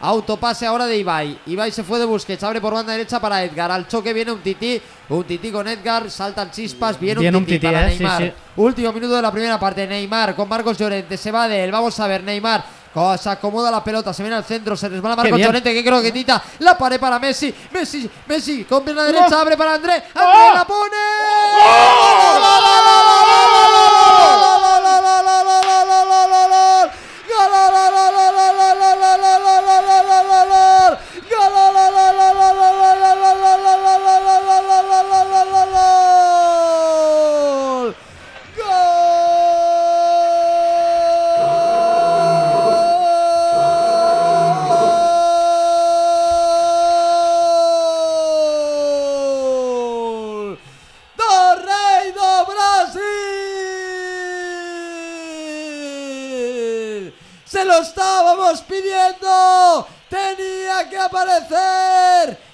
Autopase ahora de Ibai. Ibai se fue de Busquets, abre por banda derecha para Edgar. Al choque viene un tití, un tití con Edgar, saltan chispas, viene, Viene un un tití, para eh, Neymar. sí. Último minuto de la primera parte, Neymar con Marcos Llorente, se va de él, vamos a ver, Neymar. co- Se acomoda la pelota, se viene al centro, se resbala Marcos. Llorente, que creo que tita la pared para Messi, Messi, Messi, con pierna derecha, abre para André, André la pone. ¡Gol! ¡Se lo estábamos pidiendo! ¡Tenía que aparecer!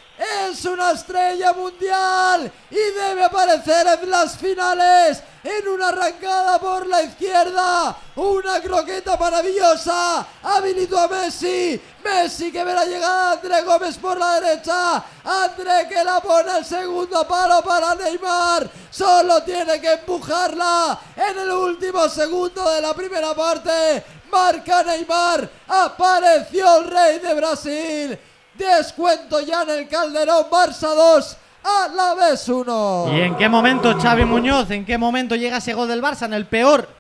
Una estrella mundial y debe aparecer en las finales en una arrancada por la izquierda. Una croqueta maravillosa. Habilitó a Messi. Messi que ve la llegada de André Gómez por la derecha. André que la pone al segundo palo para Neymar. Solo tiene que empujarla en el último segundo de la primera parte. Marca Neymar. Apareció el rey de Brasil. Descuento ya en el Calderón. Barça 2. A la vez 1. ¿Y en qué momento Xavi Muñoz, en qué momento llega ese gol del Barça? En el peor